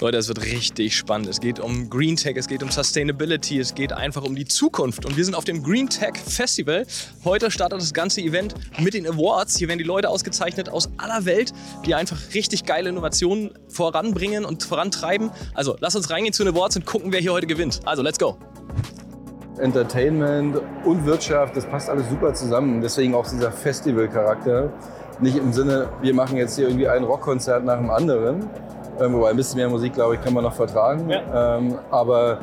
Leute, es wird richtig spannend. Es geht um Green Tech, es geht um Sustainability, es geht einfach um die Zukunft. Und wir sind auf dem Green Tech Festival. Heute startet das ganze Event mit den Awards. Hier werden die Leute ausgezeichnet aus aller Welt, die einfach richtig geile Innovationen voranbringen und vorantreiben. Also, lass uns reingehen zu den Awards und gucken, wer hier heute gewinnt. Also, let's go. Entertainment und Wirtschaft, das passt alles super zusammen. Deswegen auch dieser Festival-Charakter. Nicht im Sinne, wir machen jetzt hier irgendwie ein Rockkonzert nach dem anderen, ähm, wobei ein bisschen mehr Musik, glaube ich, kann man noch vertragen. Ja. Ähm, aber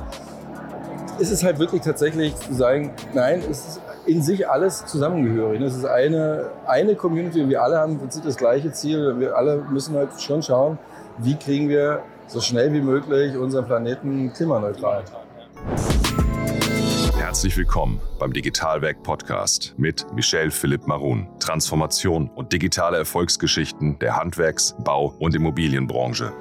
ist es halt wirklich tatsächlich zu sagen, nein, es ist in sich alles zusammengehörig. Es ist eine, eine Community, wir alle haben im Prinzip das gleiche Ziel. Wir alle müssen halt schon schauen, wie kriegen wir so schnell wie möglich unseren Planeten klimaneutral. Herzlich willkommen beim Digitalwerk Podcast mit Michel Philipp Marun. Transformation und digitale Erfolgsgeschichten der Handwerks-, Bau- und Immobilienbranche.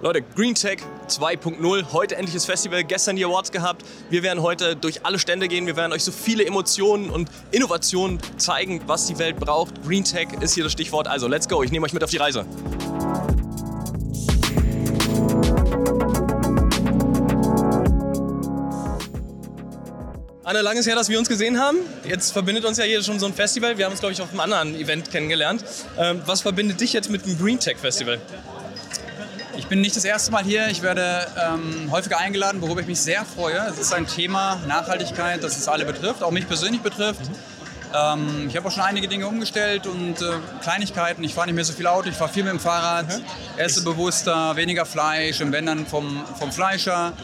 Leute, Green Tech 2.0, heute endlich das Festival, gestern die Awards gehabt. Wir werden heute durch alle Stände gehen, wir werden euch so viele Emotionen und Innovationen zeigen, was die Welt braucht. Green Tech ist hier das Stichwort, also let's go, ich nehme euch mit auf die Reise. Anne, lang ist her, dass wir uns gesehen haben. Jetzt verbindet uns ja hier schon so ein Festival. Wir haben uns, glaube ich, auf einem anderen Event kennengelernt. Ähm, was verbindet dich jetzt mit dem Green Tech Festival? Ich bin nicht das erste Mal hier. Ich werde ähm, häufiger eingeladen, worüber ich mich sehr freue. Es ist ein Thema Nachhaltigkeit, das es alle betrifft, auch mich persönlich betrifft. Ähm, ich habe auch schon einige Dinge umgestellt und äh, Kleinigkeiten. Ich fahre nicht mehr so viel Auto, ich fahre viel mit dem Fahrrad, mhm. esse bewusster, weniger Fleisch, im Wenn dann vom, vom Fleischer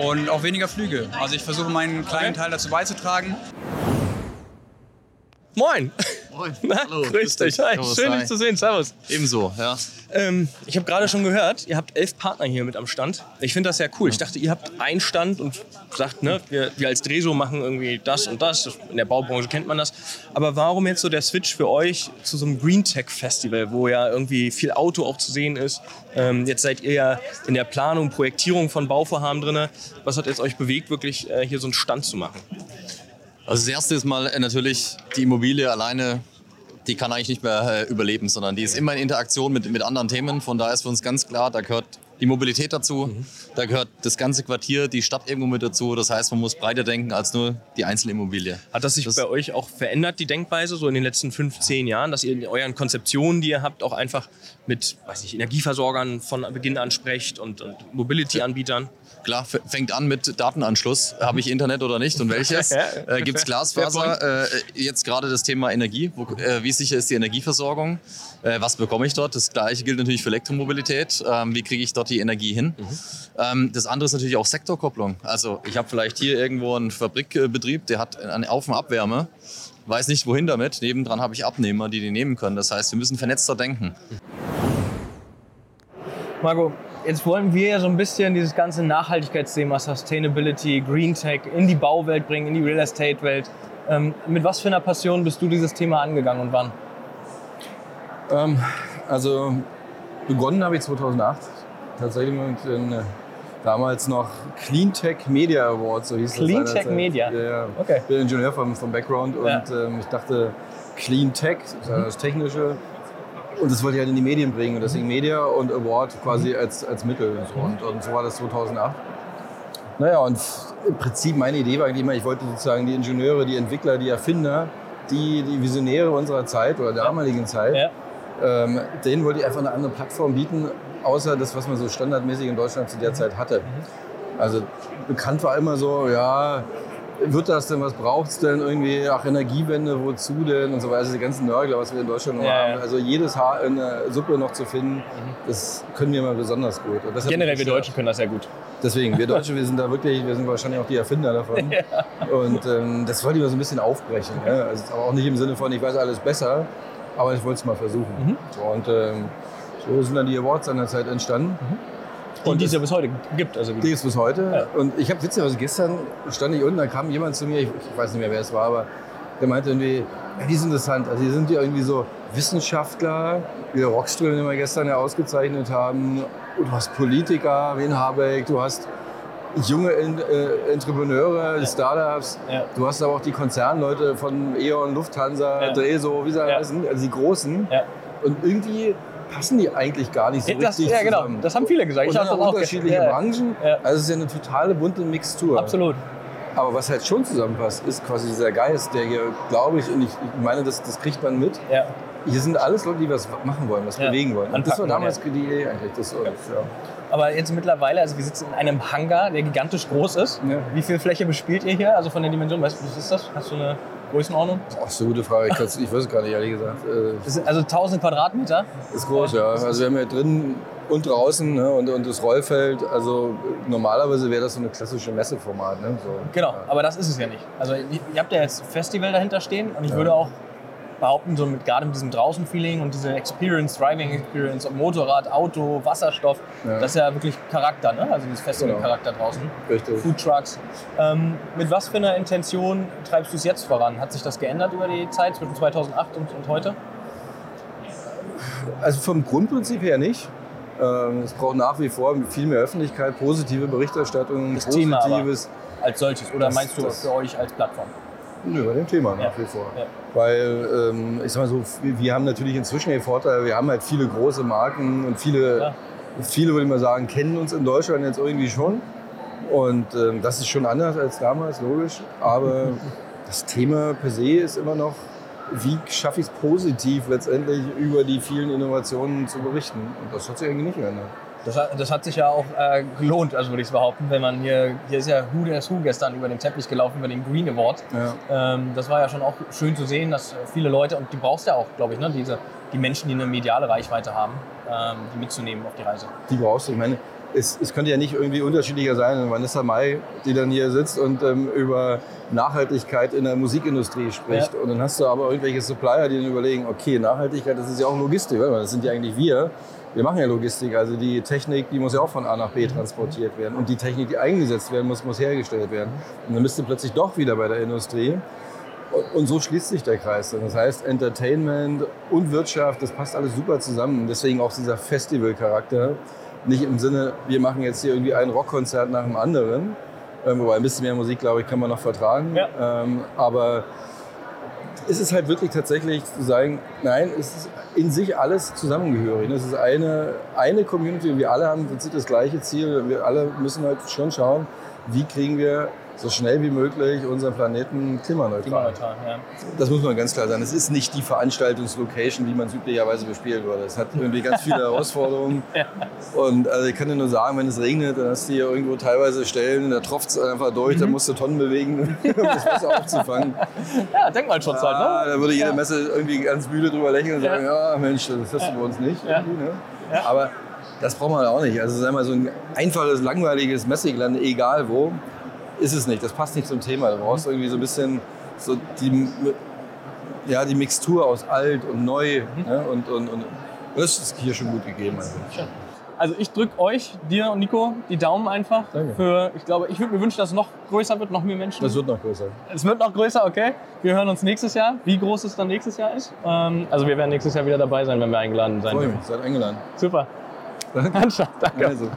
und auch weniger Flüge. Also ich versuche meinen kleinen Teil dazu beizutragen. Moin. Moin. Na, Hallo. Grüß dich. Hi. Schön, dich zu sehen. Servus. Ebenso, ja. Ähm, ich habe gerade schon gehört, ihr habt elf Partner hier mit am Stand. Ich finde das sehr cool. Ich dachte, ihr habt einen Stand und sagt, ne, wir, wir als Dreso machen irgendwie das und das. In der Baubranche kennt man das. Aber warum jetzt so der Switch für euch zu so einem Green Tech Festival, wo ja irgendwie viel Auto auch zu sehen ist? Ähm, jetzt seid ihr ja in der Planung, Projektierung von Bauvorhaben drin. Was hat jetzt euch bewegt, wirklich äh, hier so einen Stand zu machen? Also das erste ist mal natürlich die Immobilie alleine die kann eigentlich nicht mehr äh, überleben, sondern die ist immer in Interaktion mit, mit anderen Themen. Von daher ist für uns ganz klar, da gehört die Mobilität dazu, mhm. da gehört das ganze Quartier, die Stadt irgendwo mit dazu. Das heißt, man muss breiter denken als nur die einzelne Immobilie. Hat das sich das bei euch auch verändert, die Denkweise, so in den letzten fünf, zehn Jahren, dass ihr in euren Konzeptionen, die ihr habt, auch einfach mit weiß ich, Energieversorgern von Beginn an sprecht und, und Mobility-Anbietern? Klar, fängt an mit Datenanschluss. Habe ich Internet oder nicht und welches? äh, Gibt es Glasfaser? Äh, jetzt gerade das Thema Energie. Wo, äh, wie sicher ist die Energieversorgung? Äh, was bekomme ich dort? Das gleiche gilt natürlich für Elektromobilität. Ähm, wie kriege ich dort die Energie hin? Mhm. Ähm, das andere ist natürlich auch Sektorkopplung. Also ich habe vielleicht hier irgendwo einen Fabrikbetrieb, der hat eine Auf- und Abwärme weiß nicht wohin damit. Nebendran habe ich Abnehmer, die die nehmen können. Das heißt, wir müssen vernetzter denken. Marco, Jetzt wollen wir ja so ein bisschen dieses ganze Nachhaltigkeitsthema, Sustainability, Green Tech in die Bauwelt bringen, in die Real Estate Welt. Ähm, mit was für einer Passion bist du dieses Thema angegangen und wann? Ähm, also begonnen habe ich 2008 tatsächlich mit den äh, damals noch Clean Tech Media Awards, so hieß Clean das. Clean Tech Media? Ja, ja. Okay. Ich bin Ingenieur vom, vom Background und ja. ähm, ich dachte, Clean Tech, das Technische, und das wollte ich halt in die Medien bringen. Und deswegen Media und Award quasi als, als Mittel. Und, und so war das 2008. Naja, und im Prinzip meine Idee war eigentlich immer, ich wollte sozusagen die Ingenieure, die Entwickler, die Erfinder, die, die Visionäre unserer Zeit oder der damaligen Zeit, ja. ähm, denen wollte ich einfach eine andere Plattform bieten, außer das, was man so standardmäßig in Deutschland zu der Zeit hatte. Also bekannt war immer so, ja, wird das denn, was braucht es denn irgendwie, ach Energiewende, wozu denn und so weiter, also die ganzen Nörgler, was wir in Deutschland noch ja, haben. Also jedes Haar in der Suppe noch zu finden, mhm. das können wir mal besonders gut. Generell wir Deutschen können das ja gut. Deswegen, wir Deutsche, wir sind da wirklich, wir sind wahrscheinlich auch die Erfinder davon. ja. Und ähm, das wollte ich mal so ein bisschen aufbrechen. Ja? Also, aber auch nicht im Sinne von, ich weiß alles besser, aber ich wollte es mal versuchen. Mhm. So, und ähm, so sind dann die Awards an der Zeit entstanden. Mhm. Und die es ja bis heute gibt. Also die es bis heute. Ja. Und ich habe witzigerweise gestern stand ich unten, da kam jemand zu mir, ich, ich, weiß nicht mehr, wer es war, aber der meinte irgendwie, ja, die sind interessant. Also die sind ja irgendwie so Wissenschaftler, wie der Rockström, den wir gestern ja ausgezeichnet haben. Und du hast Politiker, wie in Habeck, du hast junge äh, Entrepreneure, ja. Startups. Ja. Du hast aber auch die Konzernleute von E.ON, Lufthansa, ja. Dreso, wie sie heißen, also die Großen. Und irgendwie passen die eigentlich gar nicht so Das, richtig ja, genau. zusammen. Das haben viele gesagt. Und Ich habe das auch unterschiedliche ja, Branchen. Ja. Also es ist ja eine totale bunte Mixtur. Absolut. Aber was halt schon zusammenpasst, ist quasi dieser Geist, der hier, glaube ich, und ich, ich meine, das, das kriegt man mit. Ja. Hier sind alles Leute, die was machen wollen, was bewegen wollen. Und das war Anpacken, damals die Idee eigentlich. Das, ja. Aber jetzt mittlerweile, also wir sitzen in einem Hangar, der gigantisch groß ist. Wie viel Fläche bespielt ihr hier? Also von der Dimension, weißt du, was ist das? Hast du eine Größenordnung? Boah, ist eine gute Frage. Ich, ich weiß es gar nicht, ehrlich gesagt. Äh, also 1000 Quadratmeter. ist groß, ja. Also wir haben ja drin und draußen ne, und, und das Rollfeld. Also normalerweise wäre das so eine klassische Messeformat. Ne? So. Genau, aber das ist es ja nicht. Also ihr ihr habt ja jetzt Festival dahinter stehen und ich würde auch behaupten, so mit, gerade mit diesem Draußen-Feeling und diese Experience, Driving Experience, ob Motorrad, Auto, Wasserstoff, Ja. das ist ja wirklich Charakter, ne? also dieses Festival-Charakter draußen. Richtig. Food Trucks. Ähm, mit was für einer Intention treibst du es jetzt voran? Hat sich das geändert über die Zeit zwischen 2008 und, und heute? Also vom Grundprinzip her nicht. Ähm, Es braucht nach wie vor viel mehr Öffentlichkeit, positive Berichterstattung, Das Thema aber. positives. Als solches? Oder Das- meinst du das- für euch als Plattform? Nö, bei dem Thema nach Ja. wie vor. Ja. Weil, ähm, ich sag mal so, wir haben natürlich inzwischen den Vorteil, wir haben halt viele große Marken und viele, Klar. viele würde ich mal sagen, kennen uns in Deutschland jetzt irgendwie schon. Und ähm, das ist schon anders als damals, logisch. Aber das Thema per se ist immer noch, wie schaffe ich es positiv letztendlich über die vielen Innovationen zu berichten. Und das hat sich eigentlich nicht geändert. Das hat, das hat sich ja auch äh, gelohnt, also würde ich behaupten, wenn man hier, hier ist ja Who Dares Who gestern über den Teppich gelaufen, über den Green Award. Ja. Ähm, das war ja schon auch schön zu sehen, dass viele Leute, und die brauchst ja auch, glaube ich, ne, diese, die Menschen, die eine mediale Reichweite haben, ähm, die mitzunehmen auf die Reise. Die brauchst du. Ich meine, es, es könnte ja nicht irgendwie unterschiedlicher sein. Vanessa Mai, die dann hier sitzt und ähm, über Nachhaltigkeit in der Musikindustrie spricht. Und dann hast du aber irgendwelche Supplier, die dann überlegen, okay, Nachhaltigkeit, das ist ja auch Logistik. Mal, Das sind ja eigentlich wir. Wir machen ja Logistik. Also die Technik, die muss ja auch von A nach B transportiert werden. Und die Technik, die eingesetzt werden muss, muss hergestellt werden. Und dann bist du plötzlich doch wieder bei der Industrie. Und- so schließt sich der Kreis. dann. Das heißt, Entertainment und Wirtschaft, das passt alles super zusammen. Deswegen auch dieser Festival-Charakter. Nicht im Sinne, wir machen jetzt hier irgendwie ein Rockkonzert nach dem anderen. Ähm, wobei ein bisschen mehr Musik, glaube ich, kann man noch vertragen. Ja. Ähm, aber ist es halt wirklich tatsächlich zu sagen, nein, es ist in sich alles zusammengehörig. Es ist eine, eine Community wir alle haben im Prinzip das gleiche Ziel. Wir alle müssen halt schon schauen, wie kriegen wir so schnell wie möglich unseren Planeten klimaneutral. Klimaneutral, ja. Das muss man ganz klar sagen. Es ist nicht die Veranstaltungslocation, wie man es üblicherweise bespielen würde. Es hat irgendwie ganz viele Herausforderungen. Und also ich kann dir nur sagen, wenn es regnet, dann hast du hier irgendwo teilweise Stellen, da tropft es einfach durch, Mhm. dann musst du Tonnen bewegen, um das Wasser aufzufangen. Ja, Denkmalschutz Ah, halt, ne? da würde jede Messe irgendwie ganz müde drüber lächeln und Ja. sagen, ja, Mensch, das hast du bei uns nicht. Ja. Ne? Ja. Aber das braucht man auch nicht. Also sagen wir mal, so ein einfaches, langweiliges Messegelände, egal wo, ist es nicht. Das passt nicht zum Thema. Da brauchst du irgendwie so ein bisschen so die, ja, die Mixtur aus alt und neu. Mhm. Ne? Und, und, und das ist hier schon gut gegeben. Also. Also ich drücke euch, dir und Nico, die Daumen einfach. Danke. Für, ich glaube, ich würde mir wünschen, dass es noch größer wird, noch mehr Menschen. Das wird noch größer. Es wird noch größer, okay. Wir hören uns nächstes Jahr. Wie groß es dann nächstes Jahr ist. Ähm, also wir werden nächstes Jahr wieder dabei sein, wenn wir eingeladen sein Freue mich, seid eingeladen. Super. Handschlag, danke. Also.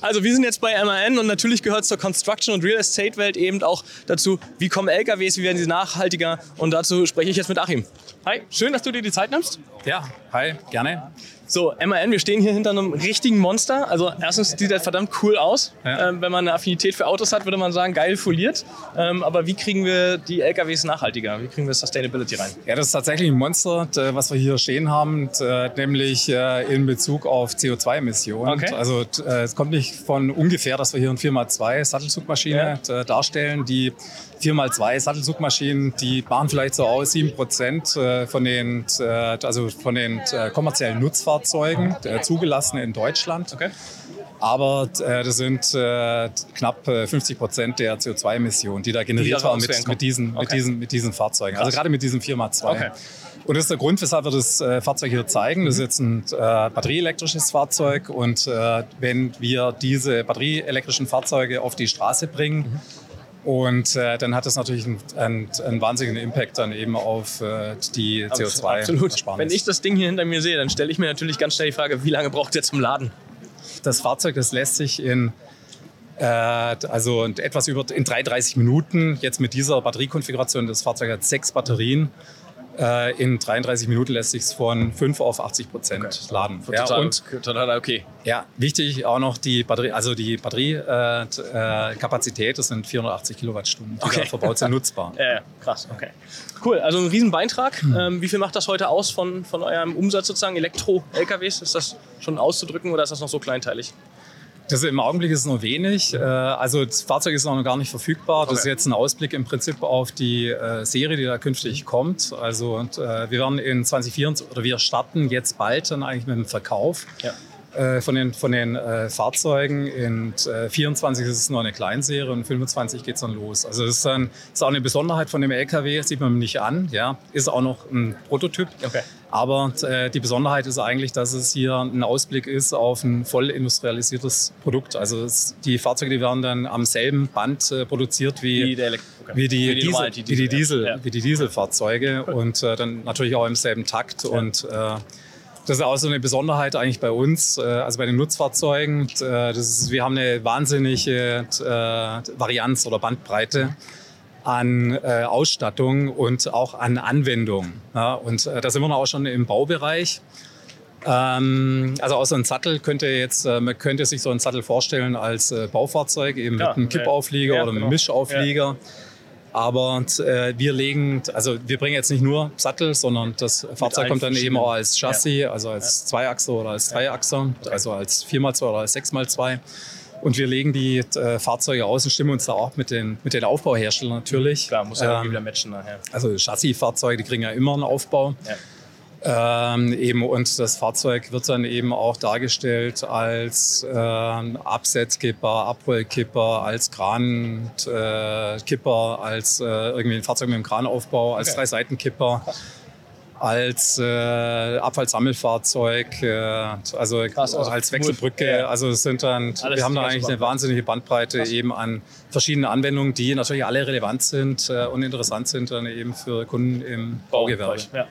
Also wir sind jetzt bei MAN und natürlich gehört zur Construction- und Real Estate-Welt eben auch dazu, wie kommen LKWs, wie werden sie nachhaltiger und dazu spreche ich jetzt mit Achim. Hi, schön, dass du dir die Zeit nimmst. Ja, hi, gerne. So, MAN, wir stehen hier hinter einem richtigen Monster. Also erstens sieht das verdammt cool aus. Ja. Ähm, wenn man eine Affinität für Autos hat, würde man sagen, geil foliert. Ähm, aber wie kriegen wir die LKWs nachhaltiger? Wie kriegen wir Sustainability rein? Ja, das ist tatsächlich ein Monster, was wir hier stehen haben, nämlich äh, in Bezug auf CO2-Emissionen. Okay. Also äh, es kommt nicht von ungefähr, dass wir hier eine 4x2 Sattelzugmaschine d- darstellen. Die 4x2 Sattelzugmaschinen, die machen vielleicht so aus 7% äh, von den, äh, also von den äh, kommerziellen Nutzfahrzeugen, zugelassen in Deutschland. Okay. Aber äh, das sind äh, knapp äh, 50 Prozent der CO2-Emissionen, die da generiert werden mit, mit, diesen, mit, Okay. diesen, mit diesen Fahrzeugen. Also gerade mit diesem 4x2. Okay. Und das ist der Grund, weshalb wir das Fahrzeug hier zeigen. Das ist jetzt ein batterieelektrisches Fahrzeug. Und wenn wir diese batterieelektrischen Fahrzeuge auf die Straße bringen, und äh, dann hat das natürlich einen, einen, einen wahnsinnigen Impact dann eben auf äh, die CO2. Absolut. Wenn ich das Ding hier hinter mir sehe, dann stelle ich mir natürlich ganz schnell die Frage, wie lange braucht der zum Laden? das Fahrzeug, das lässt sich in äh, also etwas über in 33 Minuten jetzt mit dieser Batteriekonfiguration. Das Fahrzeug hat sechs Batterien. Äh, in 33 Minuten lässt sich es von 5 auf 80 Prozent okay. laden. Ja, total, und total okay. Ja, wichtig auch noch die Batterie, also die Batteriekapazität, äh, äh, das sind 480 Kilowattstunden, die okay. da verbaut sind, nutzbar. Ja, krass, okay. Cool, also ein Riesenbeintrag. Hm. Ähm, wie viel macht das heute aus von, von eurem Umsatz sozusagen? Elektro-LKWs, ist das schon auszudrücken oder ist das noch so kleinteilig? Das im Augenblick ist noch wenig. Äh, also das Fahrzeug ist noch gar nicht verfügbar. Das ist jetzt ein Ausblick im Prinzip auf die äh, Serie, die da künftig kommt. Also und, äh, wir werden in 2024 oder wir starten jetzt bald dann eigentlich mit dem Verkauf. Ja von den, von den äh, Fahrzeugen. In äh, 24 ist es noch eine Kleinserie und 25 geht es dann los. Also das ist, dann, ist auch eine Besonderheit von dem LKW, sieht man nicht an. Ja. Ist auch noch ein Prototyp. Okay. Aber äh, die Besonderheit ist eigentlich, dass es hier ein Ausblick ist auf ein voll industrialisiertes Produkt. Also es, die Fahrzeuge, die werden dann am selben Band äh, produziert wie, wie, okay. wie, die, wie, die, Diesel, Diesel, wie die Diesel, ja. wie die Dieselfahrzeuge cool. und äh, dann natürlich auch im selben Takt ja. und äh, das ist auch so eine Besonderheit eigentlich bei uns, äh, also bei den Nutzfahrzeugen. Äh, ist, wir haben eine wahnsinnige Varianz oder Bandbreite an äh, Ausstattung und auch an Anwendung. Ja, und äh, da sind wir auch schon im Baubereich. Ähm, also auch so ein Sattel könnte jetzt, äh, man könnte sich so einen Sattel vorstellen als äh, Baufahrzeug, eben ja, mit einem Kippauflieger ja, oder einem genau. Mischauflieger. Aber äh, wir legen, also wir bringen jetzt nicht nur Sattel, sondern das Fahrzeug kommt dann eben auch als Chassis, also als Zweiachser oder als Dreiachser, also als 4x2 oder als 6x2. Und wir legen die äh, Fahrzeuge aus und stimmen uns da auch mit den, mit den Aufbauherstellern natürlich. Klar, muss ja ähm, wieder matchen nachher. Also Chassisfahrzeuge, die kriegen ja immer einen Aufbau. Ja. Ähm, eben, und das Fahrzeug wird dann eben auch dargestellt als äh, Absetzkipper, Abrollkipper, als Krankipper, äh, als äh, irgendwie ein Fahrzeug mit einem Kranaufbau, als okay. Drei-Seitenkipper als äh, Abfallsammelfahrzeug, äh, also, Krass, also, als Wechselbrücke. Ja. Also es sind dann, Alles wir haben da eigentlich spannend. eine wahnsinnige Bandbreite Krass. eben an verschiedenen Anwendungen, die natürlich alle relevant sind äh, und interessant sind dann eben für Kunden im Baugewerbe. Ja.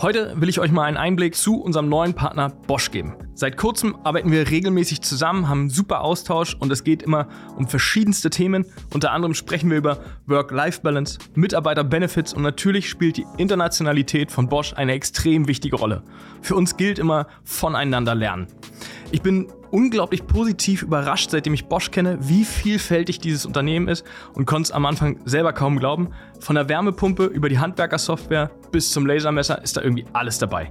Heute will ich euch mal einen Einblick zu unserem neuen Partner Bosch geben. Seit kurzem arbeiten wir regelmäßig zusammen, haben einen super Austausch und es geht immer um verschiedenste Themen. Unter anderem sprechen wir über Work-Life-Balance, Mitarbeiter-Benefits und natürlich spielt die Internationalität von Bosch eine extrem wichtige Rolle. Für uns gilt immer voneinander lernen. Ich bin unglaublich positiv überrascht, seitdem ich Bosch kenne, wie vielfältig dieses Unternehmen ist und konnte es am Anfang selber kaum glauben. Von der Wärmepumpe über die Handwerkersoftware bis zum Lasermesser ist da irgendwie alles dabei.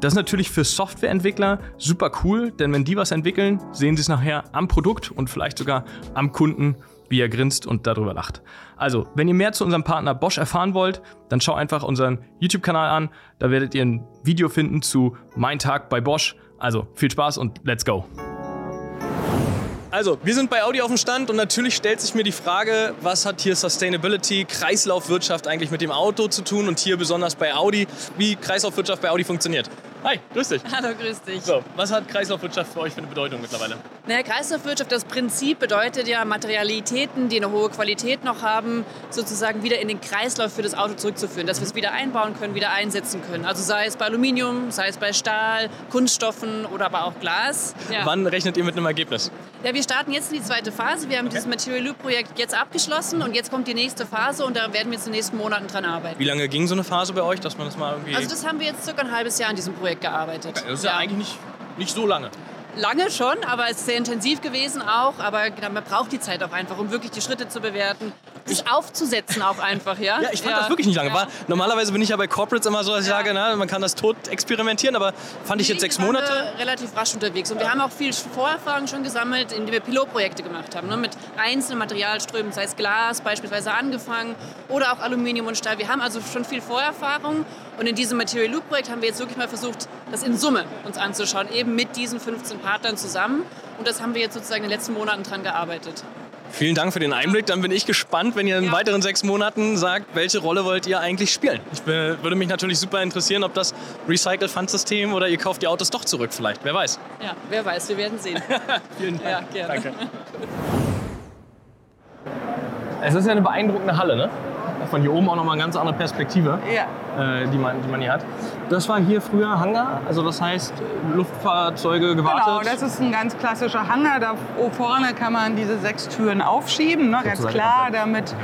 Das ist natürlich für Softwareentwickler super cool, denn wenn die was entwickeln, sehen sie es nachher am Produkt und vielleicht sogar am Kunden, wie er grinst und darüber lacht. Also, wenn ihr mehr zu unserem Partner Bosch erfahren wollt, dann schau einfach unseren YouTube-Kanal an. Da werdet ihr ein Video finden zu Mein Tag bei Bosch. Also, viel Spaß und let's go! Also, wir sind bei Audi auf dem Stand und natürlich stellt sich mir die Frage, was hat hier Sustainability, Kreislaufwirtschaft eigentlich mit dem Auto zu tun und hier besonders bei Audi, wie Kreislaufwirtschaft bei Audi funktioniert. Hi, grüß dich. Hallo, grüß dich. So, was hat Kreislaufwirtschaft für euch für eine Bedeutung mittlerweile? Naja, Kreislaufwirtschaft, das Prinzip bedeutet ja, Materialitäten, die eine hohe Qualität noch haben, sozusagen wieder in den Kreislauf für das Auto zurückzuführen, dass wir es wieder einbauen können, wieder einsetzen können. Also sei es bei Aluminium, sei es bei Stahl, Kunststoffen oder aber auch Glas. Ja. Wann rechnet ihr mit einem Ergebnis? Ja, wir starten jetzt in die zweite Phase. Wir haben okay. dieses Material Loop Projekt jetzt abgeschlossen und jetzt kommt die nächste Phase und da werden wir jetzt in den nächsten Monaten dran arbeiten. Wie lange ging so eine Phase bei euch, dass man das mal irgendwie... Also das haben wir jetzt circa ein halbes Jahr an diesem Projekt gearbeitet. Okay, das ist ja, ja eigentlich nicht, nicht so lange. Lange schon, aber es ist sehr intensiv gewesen auch. Aber man braucht die Zeit auch einfach, um wirklich die Schritte zu bewerten sich aufzusetzen auch einfach, ja? Ja, ich fand ja. das wirklich nicht lange. War, normalerweise bin ich ja bei Corporates immer so, dass ich ja. sage, na, man kann das tot experimentieren, aber fand ich jetzt sechs Monate. relativ rasch unterwegs und wir haben auch viel Vorerfahrung schon gesammelt, indem wir Pilotprojekte gemacht haben, ne? mit einzelnen Materialströmen, sei es Glas beispielsweise angefangen oder auch Aluminium und Stahl. Wir haben also schon viel Vorerfahrung und in diesem Material Loop Projekt haben wir jetzt wirklich mal versucht, das in Summe uns anzuschauen, eben mit diesen 15 Partnern zusammen und das haben wir jetzt sozusagen in den letzten Monaten dran gearbeitet. Vielen Dank für den Einblick. Dann bin ich gespannt, wenn ihr in ja. weiteren sechs Monaten sagt, welche Rolle wollt ihr eigentlich spielen? Ich bin, würde mich natürlich super interessieren, ob das Recycle Fund System oder ihr kauft die Autos doch zurück vielleicht. Wer weiß. Ja, wer weiß. Wir werden sehen. Vielen Dank. Ja, gerne. Danke. Es ist ja eine beeindruckende Halle, ne? Von hier oben auch nochmal eine ganz andere Perspektive, ja. äh, die, man, die man hier hat. Das war hier früher Hangar, also das heißt Luftfahrzeuge gewartet? Genau, das ist ein ganz klassischer Hangar. Da vorne kann man diese sechs Türen aufschieben, ne? ganz klar, damit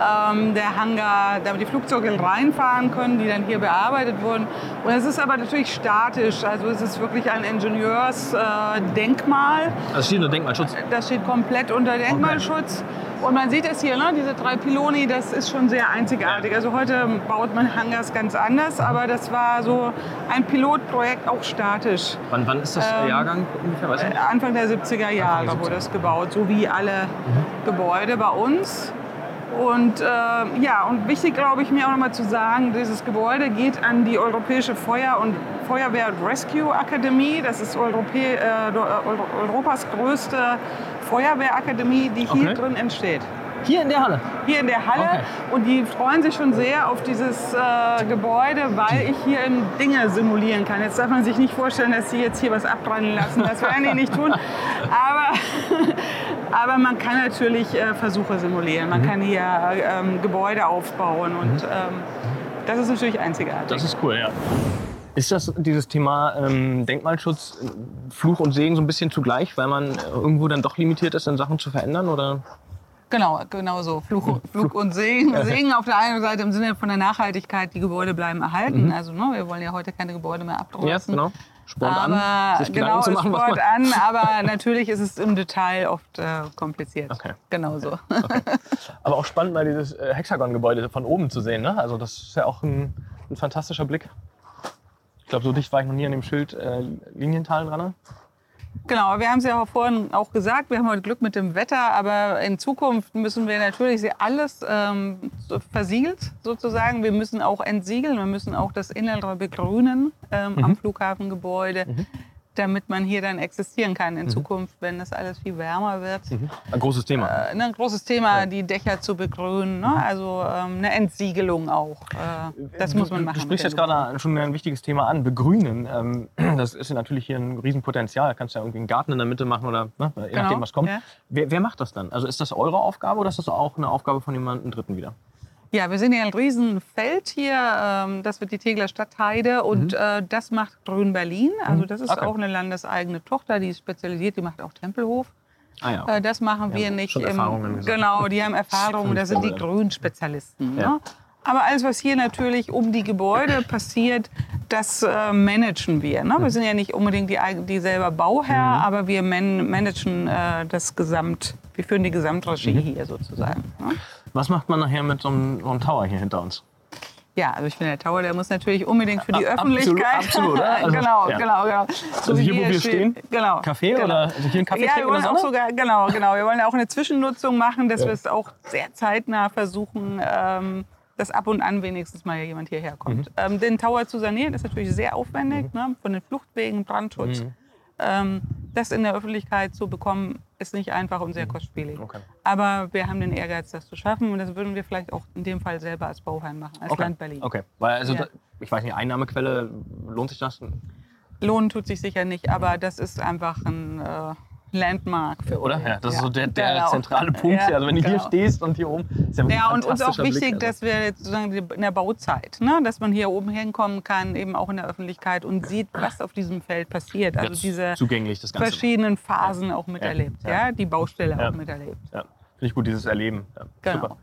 ähm, der Hangar, damit die Flugzeuge reinfahren können, die dann hier bearbeitet wurden. Und es ist aber natürlich statisch, also es ist wirklich ein Ingenieursdenkmal. Äh, das steht unter Denkmalschutz? Das steht komplett unter Denkmalschutz. Okay. Und man sieht es hier, ne? diese drei Pyloni, das ist schon sehr einzigartig. Also heute baut man Hangars ganz anders, aber das war so ein Pilotprojekt, auch statisch. Wann, wann ist das ähm, Jahrgang ungefähr? Weißt du? Anfang der 70er Jahre wurde das gebaut, so wie alle mhm. Gebäude bei uns. Und äh, ja, und wichtig glaube ich mir auch nochmal zu sagen, dieses Gebäude geht an die Europäische Feuer- und Feuerwehr- und Rescue Akademie. Das ist Europä äh, Europas größte Feuerwehrakademie, die hier okay. drin entsteht. Hier in der Halle? Hier in der Halle. Okay. Und die freuen sich schon sehr auf dieses äh, Gebäude, weil ich hier Dinge simulieren kann. Jetzt darf man sich nicht vorstellen, dass sie jetzt hier was abbrennen lassen. Das werden die nicht tun. Aber, aber man kann natürlich äh, Versuche simulieren. Man mhm. kann hier ähm, Gebäude aufbauen. Und mhm. ähm, das ist natürlich einzigartig. Das ist cool, ja. Ist das dieses Thema ähm, Denkmalschutz, Fluch und Segen so ein bisschen zugleich, weil man irgendwo dann doch limitiert ist, dann Sachen zu verändern? Oder? Genau, genau so. Fluch, Fluch und Segen. Segen auf der einen Seite im Sinne von der Nachhaltigkeit, die Gebäude bleiben erhalten. Mhm. Also ne, wir wollen ja heute keine Gebäude mehr abdrucken. Ja, genau. Sport aber, an, sich genau, zu machen, Sport an, aber natürlich ist es im Detail oft äh, kompliziert. Okay. Genau so. Okay. Aber auch spannend, mal dieses äh, Hexagon-Gebäude von oben zu sehen. Ne? Also das ist ja auch ein, ein fantastischer Blick. Ich glaube, so dicht war ich noch nie an dem Schild äh, Liniental dran. Genau, wir haben es ja vorhin auch gesagt, wir haben heute Glück mit dem Wetter, aber in Zukunft müssen wir natürlich alles ähm, versiegelt sozusagen. Wir müssen auch entsiegeln, wir müssen auch das Innere begrünen ähm, mhm. am Flughafengebäude. Mhm damit man hier dann existieren kann in mhm. Zukunft, wenn das alles viel wärmer wird. Mhm. Ein großes Thema. Äh, ne, ein großes Thema, ja. die Dächer zu begrünen, ne? also ähm, eine Entsiegelung auch. Äh, das du, muss man machen. Du sprichst jetzt gerade schon ein wichtiges Thema an, begrünen. Ähm, das ist natürlich hier ein Riesenpotenzial. Da kannst du ja irgendwie einen Garten in der Mitte machen oder ne? je genau. nachdem, was kommt. Ja. Wer, wer macht das dann? Also ist das eure Aufgabe oder ist das auch eine Aufgabe von jemandem Dritten wieder? Ja, wir sind ja ein Riesenfeld hier. Ähm, das wird die Tegler Stadtheide und mhm. Äh, das macht Grün Berlin. Also mhm. das ist okay. auch eine landeseigene Tochter, die ist spezialisiert, die macht auch Tempelhof. Ah, ja, okay. Äh, das machen wir ja, nicht. Schon Im, genau, die haben Erfahrungen, das sind die Grünspezialisten. Ja. Ne? Aber alles, was hier natürlich um die Gebäude passiert, das äh, managen wir. Ne? Wir sind ja nicht unbedingt die, die selber Bauherr, mhm. aber wir man managen äh, das Gesamt, wir führen die Gesamtregie mhm. hier sozusagen. Ne? Was macht man nachher mit so einem, so einem Tower hier hinter uns? Ja, also ich finde, der Tower, der muss natürlich unbedingt für die Öffentlichkeit. Absolut, also, genau, ja. genau, genau. So also hier, wo wir stehen, genau, Kaffee genau. oder also hier ein Kaffee ja, wir wollen auch sogar, genau, genau. Wir wollen auch eine Zwischennutzung machen, dass ja. wir es auch sehr zeitnah versuchen, ähm, dass ab und an wenigstens mal jemand hierher kommt. Mhm. Ähm, den Tower zu sanieren ist natürlich sehr aufwendig, mhm. ne, von den Fluchtwegen, Brandschutz. Mhm. Ähm, das in der Öffentlichkeit zu bekommen, ist nicht einfach und sehr mhm. kostspielig. Okay. Aber wir haben den Ehrgeiz, das zu schaffen und das würden wir vielleicht auch in dem Fall selber als Bauheim machen, als okay. Land Berlin. Okay, weil also, ja. ich weiß nicht, Einnahmequelle, lohnt sich das? Lohnen tut sich sicher nicht, aber das ist einfach ein... Äh, Landmark. Für Oder? Ja, das ist so der, der genau. zentrale Punkt. Ja, also wenn du genau. hier stehst und hier oben, ist ja, ja und uns auch wichtig, Blick, also. dass wir sozusagen in der Bauzeit, ne, dass man hier oben hinkommen kann, eben auch in der Öffentlichkeit und sieht, was auf diesem Feld passiert. Also diese zugänglich, das Ganze. verschiedenen Phasen auch miterlebt, ja, die Baustelle auch miterlebt. Ja. Finde ich gut, dieses Erleben. Genau. Super.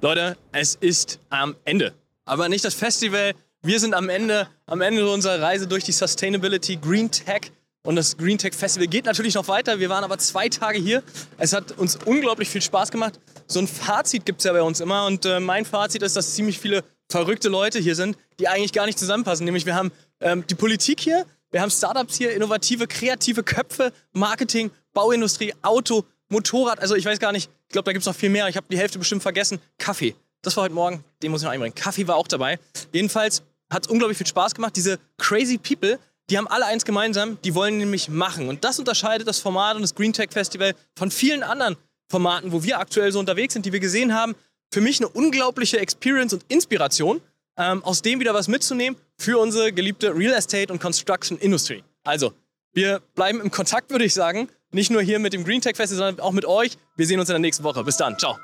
Leute, es ist am Ende. Aber nicht das Festival. Wir sind am Ende, am Ende unserer Reise durch die Sustainability Green Tech und das Green Tech Festival geht natürlich noch weiter. Wir waren aber zwei Tage hier. Es hat uns unglaublich viel Spaß gemacht. So ein Fazit gibt es ja bei uns immer. Und äh, mein Fazit ist, dass ziemlich viele verrückte Leute hier sind, die eigentlich gar nicht zusammenpassen. Nämlich wir haben ähm, die Politik hier, wir haben Startups hier, innovative, kreative Köpfe, Marketing, Bauindustrie, Auto, Motorrad. Also ich weiß gar nicht, ich glaube, da gibt es noch viel mehr. Ich habe die Hälfte bestimmt vergessen. Kaffee. Das war heute Morgen, den muss ich noch einbringen. Kaffee war auch dabei. Jedenfalls hat es unglaublich viel Spaß gemacht. Diese crazy People, die haben alle eins gemeinsam, die wollen nämlich machen. Und das unterscheidet das Format und das Green Tech Festival von vielen anderen Formaten, wo wir aktuell so unterwegs sind, die wir gesehen haben. Für mich eine unglaubliche Experience und Inspiration, ähm, aus dem wieder was mitzunehmen für unsere geliebte Real Estate und Construction Industry. Also, wir bleiben im Kontakt, würde ich sagen. Nicht nur hier mit dem Green Tech Festival, sondern auch mit euch. Wir sehen uns in der nächsten Woche. Bis dann. Ciao.